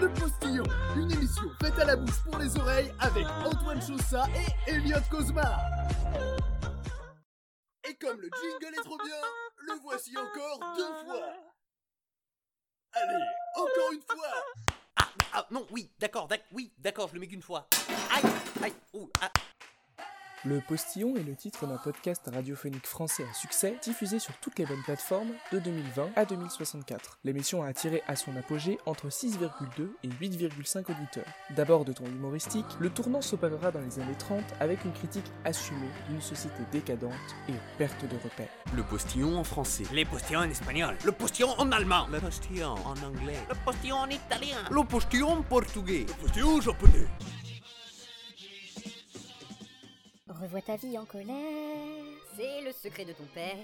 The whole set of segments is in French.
Le Postillon, une émission faite à la bouche pour les oreilles avec Antoine Chaussat et Elliot Cosma. Et comme le jingle est trop bien, le voici encore deux fois. Allez, encore une fois Ah, ah, non, oui, d'accord, d'ac- oui, d'accord, je le mets qu'une fois. Aïe, aïe, ouh, ah. Le Postillon est le titre d'un podcast radiophonique français à succès diffusé sur toutes les bonnes plateformes de 2020 à 2064. L'émission a attiré à son apogée entre 6,2 et 8,5 auditeurs. D'abord de ton humoristique, le tournant s'opérera dans les années 30 avec une critique assumée d'une société décadente et en perte de repères. Le postillon en français. Les postillons en espagnol. Le postillon en allemand. Le postillon en anglais. Le postillon en italien. Le postillon en portugais. Postillon japonais. Revois ta vie en colère. C'est le secret de ton père.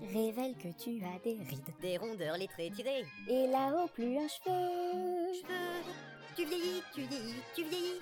Révèle que tu as des rides. Des rondeurs, les traits tirés. Et là-haut, plus un cheveu. Cheveux. Tu vieillis, tu vieillis, tu vieillis.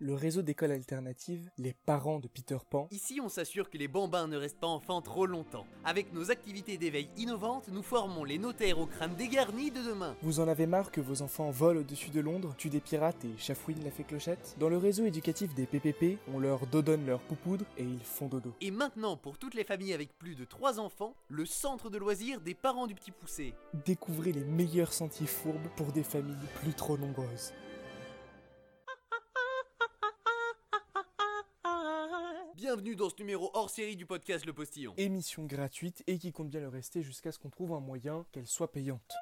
Le réseau d'écoles alternatives, les parents de Peter Pan, Ici, on s'assure que les bambins ne restent pas enfants trop longtemps. Avec nos activités d'éveil innovantes, nous formons les notaires au crâne dégarni de demain. Vous en avez marre que vos enfants volent au-dessus de Londres, tuent des pirates et chafouinent la fée clochette? Dans le réseau éducatif des PPP, on leur dodonne leur poupoudre et ils font dodo. Et maintenant, pour toutes les familles avec plus de 3 enfants, le centre de loisirs des parents du petit poussé. Découvrez les meilleurs sentiers fourbes pour des familles plus trop nombreuses. Bienvenue dans ce numéro hors série du podcast Le Postillon. Émission gratuite et qui compte bien le rester jusqu'à ce qu'on trouve un moyen qu'elle soit payante.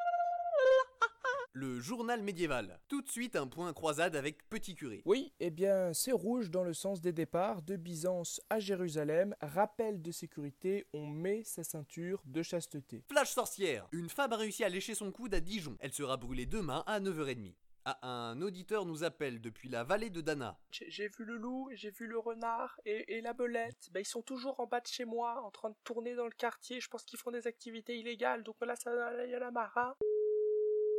Le journal médiéval. Tout de suite un point croisade avec Petit Curé. Oui, eh bien, c'est rouge dans le sens des départs de Byzance à Jérusalem. Rappel de sécurité, on met sa ceinture de chasteté. Flash sorcière. Une femme a réussi à lécher son coude à Dijon. Elle sera brûlée demain à 9h30. Ah, un auditeur nous appelle depuis la vallée de Dana. J'ai vu le loup, j'ai vu le renard et, la belette. Bah, ils sont toujours en bas de chez moi, en train de tourner dans le quartier. Je pense qu'ils font des activités illégales, donc là, ça y a la marre.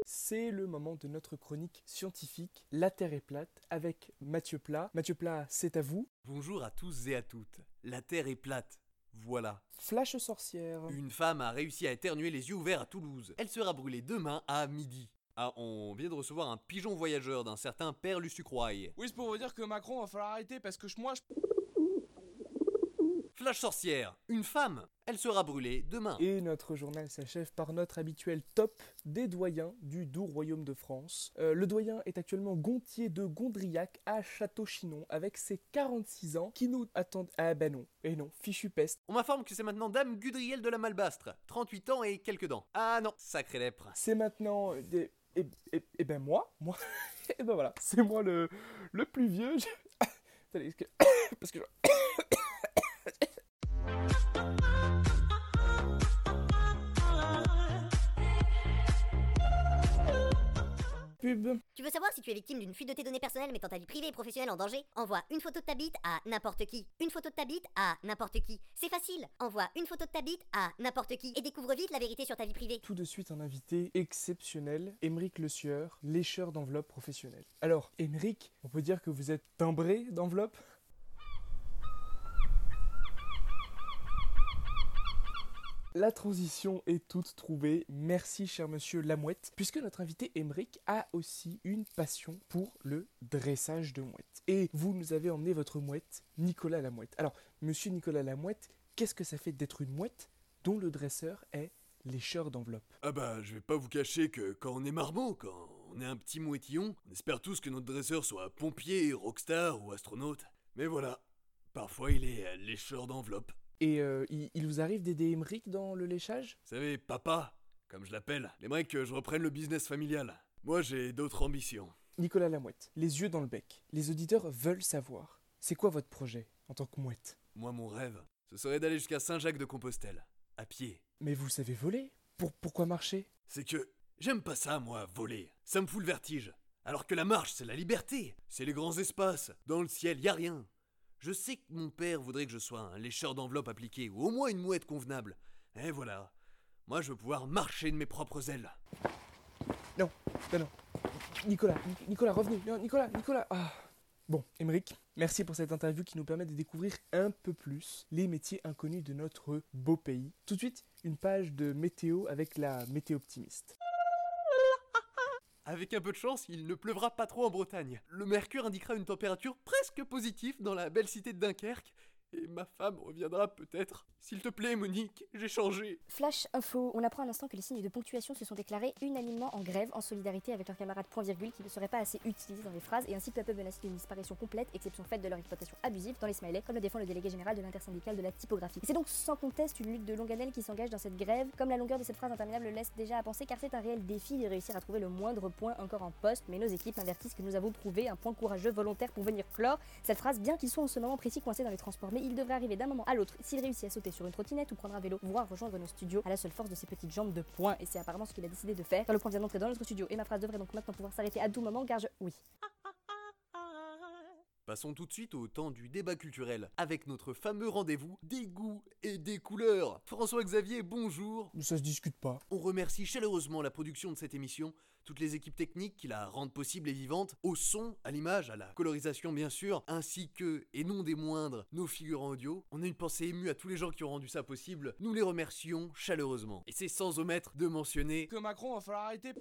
C'est le moment de notre chronique scientifique La Terre est plate avec Mathieu Plat. Mathieu Plat, c'est à vous. Bonjour à tous et à toutes. La Terre est plate. Voilà. Flash sorcière. Une femme a réussi à éternuer les yeux ouverts à Toulouse. Elle sera brûlée demain à midi. Ah, on vient de recevoir un pigeon voyageur d'un certain Père Lusucroy. Oui, c'est pour vous dire que Macron va falloir arrêter parce que je- moi je. Flash sorcière. Une femme. Elle sera brûlée demain. Et notre journal s'achève par notre habituel top des doyens du doux royaume de France. Euh, le doyen est actuellement Gontier de Gondriac à Château-Chinon avec ses 46 ans qui nous attendent. Ah ben non, et non, fichu peste. On m'informe que c'est maintenant Dame Gudriel de la Malbastre. 38 ans et quelques dents. Ah non, sacré lèpre. C'est maintenant. euh, des- Et, ben moi, moi, et ben voilà, c'est moi le, le plus vieux. Je- est-ce que- parce que je- Pub. Tu veux savoir si tu es victime d'une fuite de tes données personnelles mettant ta vie privée et professionnelle en danger? Envoie une photo de ta bite à n'importe qui. Une photo de ta bite à n'importe qui. C'est facile. Envoie une photo de ta bite à n'importe qui et découvre vite la vérité sur ta vie privée. Tout de suite un invité exceptionnel, Émeric Le Sieur, lécheur d'enveloppe professionnelle. Alors, Émeric, on peut dire que vous êtes timbré d'enveloppe La transition est toute trouvée. Merci, cher monsieur Lamouette, puisque notre invité Émeric a aussi une passion pour le dressage de mouettes. Et vous nous avez emmené votre mouette, Nicolas Lamouette. Alors, monsieur Nicolas Lamouette, qu'est-ce que ça fait d'être une mouette dont le dresseur est lécheur d'enveloppe? Ah bah, je vais pas vous cacher que quand on est marmot, quand on est un petit mouettillon, on espère tous que notre dresseur soit pompier, rockstar ou astronaute. Mais voilà, parfois il est euh, lécheur d'enveloppe. Et euh, il, il vous arrive d'aider Émeric dans le léchage? Vous savez, papa, comme je l'appelle, aimerait que je reprenne le business familial. Moi j'ai d'autres ambitions. Nicolas Lamouette, les yeux dans le bec. Les auditeurs veulent savoir. C'est quoi votre projet en tant que mouette? Moi mon rêve, ce serait d'aller jusqu'à Saint-Jacques-de-Compostelle, à pied. Mais vous savez voler? Pour, Pourquoi marcher? C'est que j'aime pas ça, moi, voler. Ça me fout le vertige. Alors que la marche, c'est la liberté. C'est les grands espaces. Dans le ciel, y a rien. Je sais que mon père voudrait que je sois un lécheur d'enveloppe appliqué, ou au moins une mouette convenable. Et voilà. Moi, je veux pouvoir marcher de mes propres ailes. Non, non, non. Nicolas, Nic- Nicolas, revenez. Non, Nicolas, Nicolas. Ah. Bon, Émeric, merci pour cette interview qui nous permet de découvrir un peu plus les métiers inconnus de notre beau pays. Tout de suite, une page de météo avec la météo optimiste. Avec un peu de chance, il ne pleuvra pas trop en Bretagne. Le mercure indiquera une température presque positive dans la belle cité de Dunkerque. Et ma femme reviendra peut-être. S'il te plaît, Monique, j'ai changé. Flash info, on apprend à l'instant que les signes de ponctuation se sont déclarés unanimement en grève en solidarité avec leurs camarades point virgule qui ne seraient pas assez utilisés dans les phrases et ainsi peu à peu menacés d'une disparition complète, exception faite de leur exploitation abusive dans les smileys, comme le défend le délégué général de l'intersyndicale de la typographie. C'est donc sans conteste une lutte de longue haleine qui s'engage dans cette grève, comme la longueur de cette phrase interminable le laisse déjà à penser car c'est un réel défi de réussir à trouver le moindre point encore en poste, mais nos équipes avertissent que nous avons trouvé un point courageux volontaire pour venir clore cette phrase bien qu'ils soient en ce moment précis coincés dans les transports, mais il devrait arriver d'un moment à l'autre s'il réussit à sauter sur une trottinette ou prendre un vélo, voire rejoindre nos studios à la seule force de ses petites jambes de poing, et c'est apparemment ce qu'il a décidé de faire. Car le point vient d'entrer dans notre studio, et ma phrase devrait donc maintenant pouvoir s'arrêter à tout moment, car je. Oui. Passons tout de suite au temps du débat culturel, avec notre fameux rendez-vous des goûts et des couleurs. François-Xavier, bonjour. Ça se discute pas. On remercie chaleureusement la production de cette émission, toutes les équipes techniques qui la rendent possible et vivante, au son, à l'image, à la colorisation bien sûr, ainsi que, et non des moindres, nos figurants audio. On a une pensée émue à tous les gens qui ont rendu ça possible, nous les remercions chaleureusement. Et c'est sans omettre de mentionner Que Macron va falloir arrêter.